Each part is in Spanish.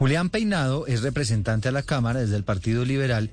Julián Peinado es representante a la Cámara desde el Partido Liberal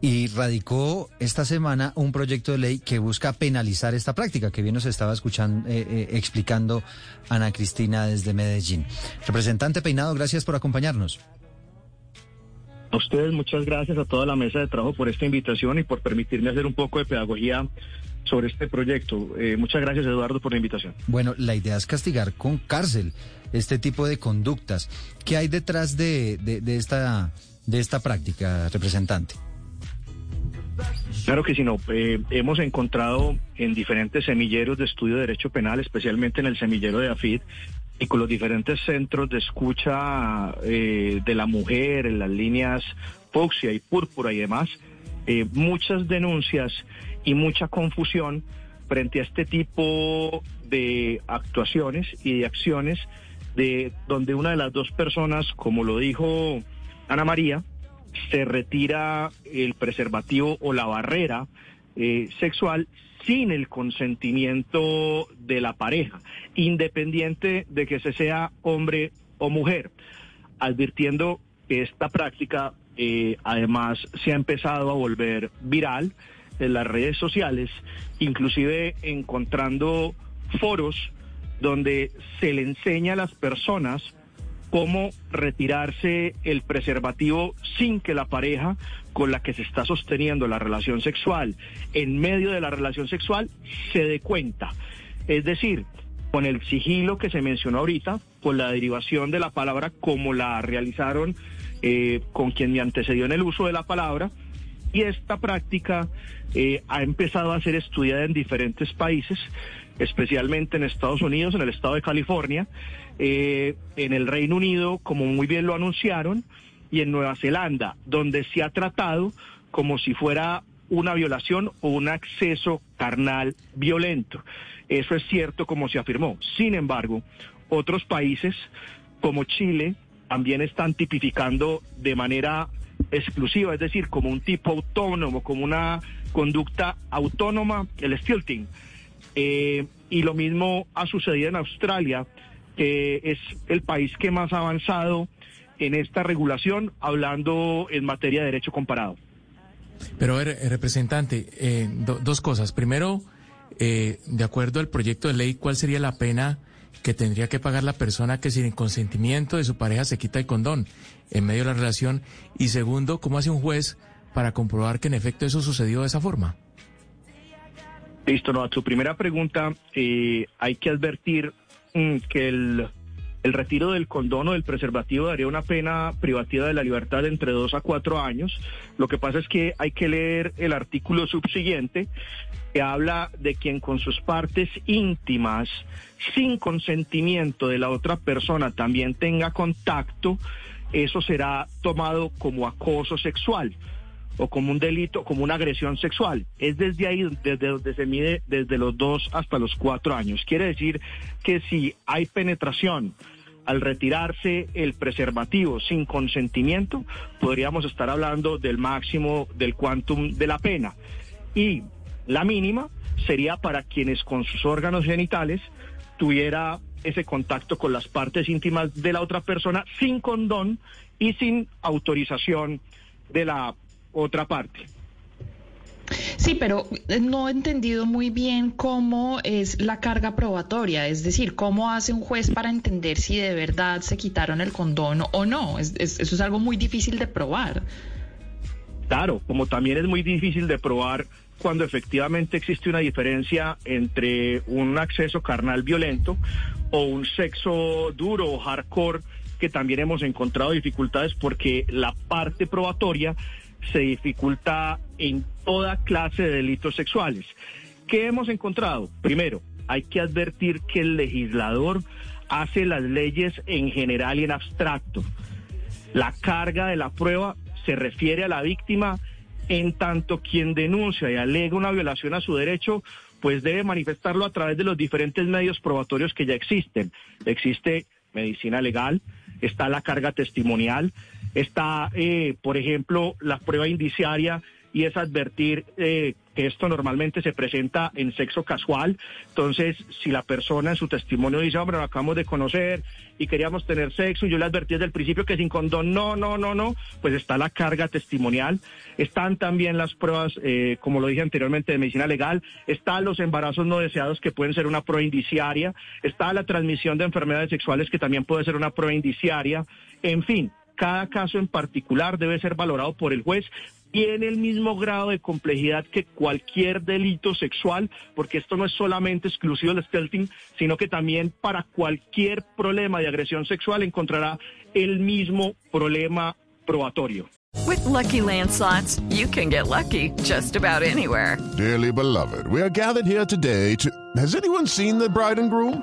y radicó esta semana un proyecto de ley que busca penalizar esta práctica, que bien nos estaba escuchando, eh, eh, explicando Ana Cristina desde Medellín. Representante Peinado, gracias por acompañarnos. A ustedes muchas gracias a toda la mesa de trabajo por esta invitación y por permitirme hacer un poco de pedagogía sobre este proyecto. Eh, muchas gracias Eduardo por la invitación. Bueno, la idea es castigar con cárcel este tipo de conductas. ¿Qué hay detrás de, de esta, de esta práctica, representante? Claro que sí, no. Eh, hemos encontrado en diferentes semilleros de estudio de derecho penal, especialmente en el semillero de AFID, y con los diferentes centros de escucha eh, de la mujer, en las líneas Foxia y Púrpura y demás, eh, muchas denuncias y mucha confusión frente a este tipo de actuaciones y de acciones de donde una de las dos personas, como lo dijo Ana María, se retira el preservativo o la barrera eh, sexual sin el consentimiento de la pareja, independiente de que se sea hombre o mujer, advirtiendo que esta práctica eh, además se ha empezado a volver viral en las redes sociales, inclusive encontrando foros donde se le enseña a las personas cómo retirarse el preservativo sin que la pareja con la que se está sosteniendo la relación sexual en medio de la relación sexual se dé cuenta. Es decir, con el sigilo que se mencionó ahorita, con la derivación de la palabra como la realizaron eh, con quien me antecedió en el uso de la palabra, y esta práctica eh, ha empezado a ser estudiada en diferentes países, especialmente en Estados Unidos, en el estado de California, eh, en el Reino Unido, como muy bien lo anunciaron, y en Nueva Zelanda, donde se ha tratado como si fuera una violación o un acceso carnal violento. Eso es cierto como se afirmó. Sin embargo, otros países como Chile también están tipificando de manera exclusiva, es decir, como un tipo autónomo, como una conducta autónoma, el stilting. Eh, y lo mismo ha sucedido en Australia, que es el país que más ha avanzado en esta regulación, hablando en materia de derecho comparado. Pero, representante, eh, dos cosas. Primero, eh, de acuerdo al proyecto de ley, ¿cuál sería la pena que tendría que pagar la persona que sin consentimiento de su pareja se quita el condón en medio de la relación? Y segundo, ¿cómo hace un juez para comprobar que en efecto eso sucedió de esa forma? Listo, no, a tu primera pregunta, eh, hay que advertir mm, que el, el retiro del condón o del preservativo daría una pena privativa de la libertad de entre dos a cuatro años. Lo que pasa es que hay que leer el artículo subsiguiente que habla de quien con sus partes íntimas, sin consentimiento de la otra persona, también tenga contacto, eso será tomado como acoso sexual o como un delito, como una agresión sexual. Es desde ahí, desde donde se mide desde los dos hasta los cuatro años. Quiere decir que si hay penetración al retirarse el preservativo sin consentimiento, podríamos estar hablando del máximo del quantum de la pena. Y la mínima sería para quienes con sus órganos genitales tuviera ese contacto con las partes íntimas de la otra persona sin condón y sin autorización de la otra parte. Sí, pero no he entendido muy bien cómo es la carga probatoria, es decir, cómo hace un juez para entender si de verdad se quitaron el condón o no. eso es algo muy difícil de probar. Claro, como también es muy difícil de probar cuando efectivamente existe una diferencia entre un acceso carnal violento o un sexo duro o hardcore, que también hemos encontrado dificultades porque la parte probatoria se dificulta en toda clase de delitos sexuales. ¿Qué hemos encontrado? Primero, hay que advertir que el legislador hace las leyes en general y en abstracto. La carga de la prueba se refiere a la víctima en tanto quien denuncia y alega una violación a su derecho, pues debe manifestarlo a través de los diferentes medios probatorios que ya existen. Existe medicina legal, está la carga testimonial, está, eh, por ejemplo, la prueba indiciaria y es advertir eh, que esto normalmente se presenta en sexo casual. Entonces, si la persona en su testimonio dice, hombre, lo acabamos de conocer y queríamos tener sexo, y yo le advertí desde el principio que sin condón, no, no, no, no, pues está la carga testimonial. Están también las pruebas, eh, como lo dije anteriormente, de medicina legal. Están los embarazos no deseados que pueden ser una prueba indiciaria. Está la transmisión de enfermedades sexuales que también puede ser una prueba indiciaria. En fin, cada caso en particular debe ser valorado por el juez tiene el mismo grado de complejidad que cualquier delito sexual, porque esto no es solamente exclusivo del stealthing, sino que también para cualquier problema de agresión sexual encontrará el mismo problema probatorio. With lucky landslots, you can get lucky just about anywhere. Dearly beloved, we are gathered here today to. Has anyone seen the bride and groom?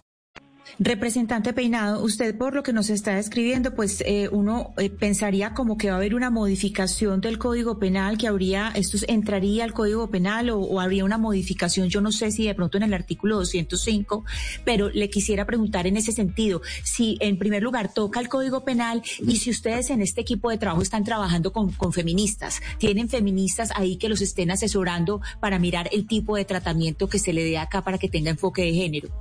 Representante Peinado, usted por lo que nos está describiendo, pues eh, uno eh, pensaría como que va a haber una modificación del Código Penal, que habría, esto entraría al Código Penal o, o, habría una modificación, yo no sé si de pronto en el artículo 205, pero le quisiera preguntar en ese sentido, si en primer lugar toca el Código Penal y si ustedes en este equipo de trabajo están trabajando con, con feministas, tienen feministas ahí que los estén asesorando para mirar el tipo de tratamiento que se le dé acá para que tenga enfoque de género.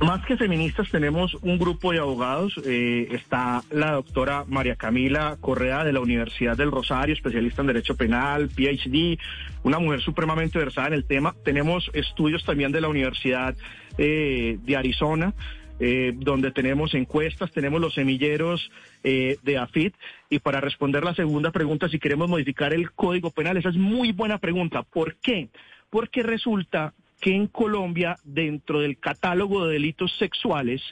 Más que feministas tenemos un grupo de abogados. Eh, está la doctora María Camila Correa de la Universidad del Rosario, especialista en Derecho Penal, PhD, una mujer supremamente versada en el tema. Tenemos estudios también de la Universidad eh, de Arizona. Eh, donde tenemos encuestas, tenemos los semilleros de AFIT. Y para responder la segunda pregunta, si queremos modificar el Código Penal, esa es muy buena pregunta. ¿Por qué? Porque resulta que en Colombia, dentro del catálogo de delitos sexuales,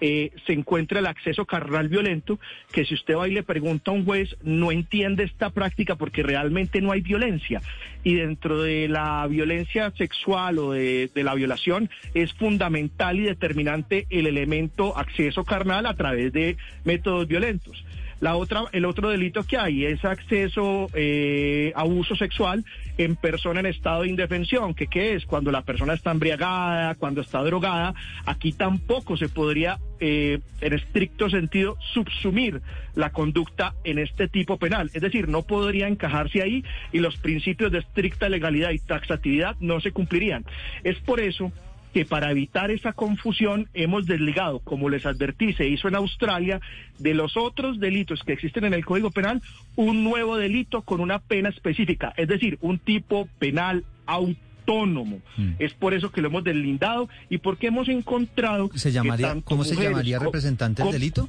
eh, se encuentra el acceso carnal violento, que si usted va y le pregunta a un juez, no entiende esta práctica porque realmente no hay violencia. Y dentro de la violencia sexual o de, de la violación es fundamental y determinante el elemento acceso carnal a través de métodos violentos. La otra, el otro delito que hay es acceso eh, abuso sexual en persona en estado de indefensión, que qué es cuando la persona está embriagada, cuando está drogada. Aquí tampoco se podría, eh, en estricto sentido, subsumir la conducta en este tipo penal. Es decir, no podría encajarse ahí y los principios de estricta legalidad y taxatividad no se cumplirían. Es por eso que para evitar esa confusión hemos desligado, como les advertí, se hizo en Australia, de los otros delitos que existen en el Código Penal, un nuevo delito con una pena específica, es decir, un tipo penal autónomo. Mm. Es por eso que lo hemos deslindado y porque hemos encontrado... ¿Se llamaría, ¿Cómo se llamaría representante del delito?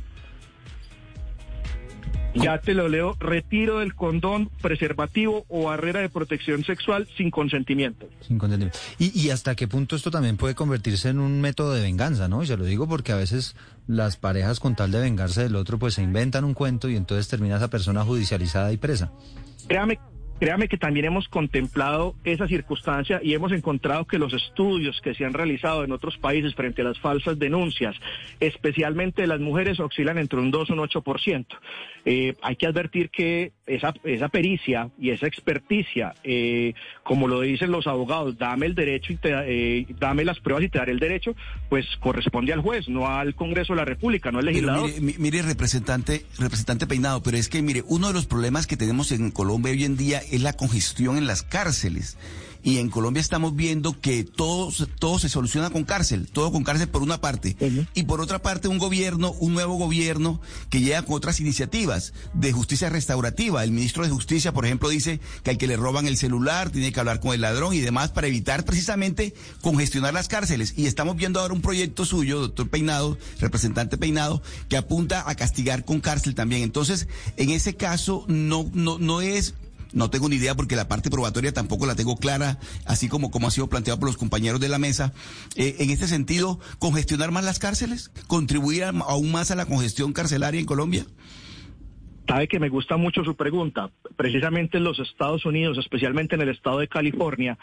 Ya te lo leo, retiro del condón, preservativo o barrera de protección sexual sin consentimiento. Sin consentimiento. ¿Y, y hasta qué punto esto también puede convertirse en un método de venganza, no? Y se lo digo porque a veces las parejas con tal de vengarse del otro pues se inventan un cuento y entonces termina esa persona judicializada y presa. Créame Créame que también hemos contemplado esa circunstancia y hemos encontrado que los estudios que se han realizado en otros países frente a las falsas denuncias, especialmente de las mujeres, oscilan entre un 2 y un 8%. Eh, hay que advertir que esa, esa pericia y esa experticia, eh, como lo dicen los abogados, dame el derecho y te, eh, dame las pruebas y te daré el derecho, pues corresponde al juez, no al Congreso de la República, no al legislador. Mire, mire, representante, representante Peinado, pero es que mire, uno de los problemas que tenemos en Colombia hoy en día es la congestión en las cárceles. Y en Colombia estamos viendo que todo, todo se soluciona con cárcel, todo con cárcel por una parte. Uh -huh. Y por otra parte, un gobierno, un nuevo gobierno que llega con otras iniciativas de justicia restaurativa. El ministro de Justicia, por ejemplo, dice que al que le roban el celular tiene que hablar con el ladrón y demás para evitar precisamente congestionar las cárceles. Y estamos viendo ahora un proyecto suyo, doctor Peinado, representante Peinado, que apunta a castigar con cárcel también. Entonces, en ese caso, no, no, no es no tengo ni idea porque la parte probatoria tampoco la tengo clara, así como, como ha sido planteado por los compañeros de la mesa. Eh, en este sentido, ¿congestionar más las cárceles? ¿Contribuir aún más a la congestión carcelaria en Colombia? Sabe que me gusta mucho su pregunta. Precisamente en los Estados Unidos, especialmente en el estado de California,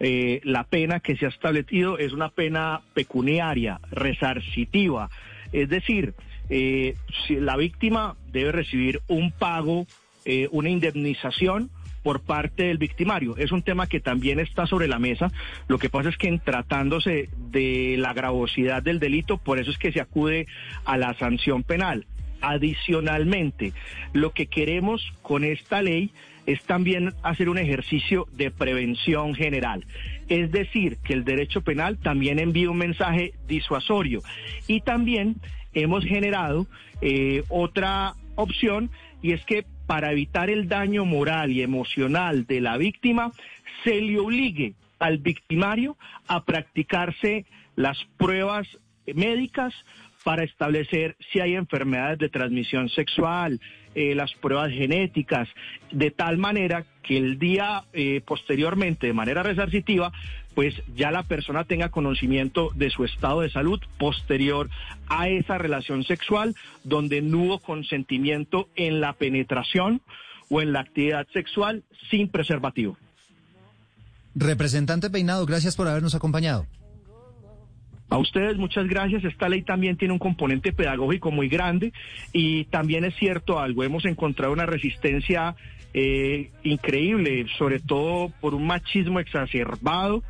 eh, la pena que se ha establecido es una pena pecuniaria, resarcitiva. Es decir, eh, la víctima debe recibir un pago, eh, una indemnización por parte del victimario. Es un tema que también está sobre la mesa. Lo que pasa es que en tratándose de la gravosidad del delito, por eso es que se acude a la sanción penal. Adicionalmente, lo que queremos con esta ley es también hacer un ejercicio de prevención general. Es decir, que el derecho penal también envía un mensaje disuasorio. Y también hemos generado eh, otra opción y es que para evitar el daño moral y emocional de la víctima, se le obligue al victimario a practicarse las pruebas médicas para establecer si hay enfermedades de transmisión sexual, eh, las pruebas genéticas, de tal manera que el día eh, posteriormente, de manera resarcitiva, pues ya la persona tenga conocimiento de su estado de salud posterior a esa relación sexual donde no hubo consentimiento en la penetración o en la actividad sexual sin preservativo. Representante Peinado, gracias por habernos acompañado. A ustedes muchas gracias. Esta ley también tiene un componente pedagógico muy grande y también es cierto algo. Hemos encontrado una resistencia eh, increíble, sobre todo por un machismo exacerbado.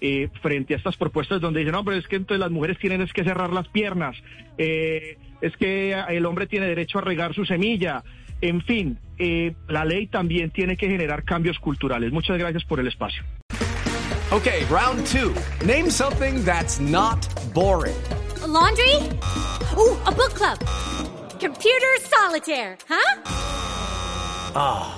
Eh, frente a estas propuestas donde dicen, no, pero es que entonces las mujeres tienen es que cerrar las piernas, eh, es que el hombre tiene derecho a regar su semilla, en fin, eh, la ley también tiene que generar cambios culturales. Muchas gracias por el espacio. Okay, round two. Name something that's not boring. A laundry? Ooh, a book club. Computer solitaire, huh? Ah, oh,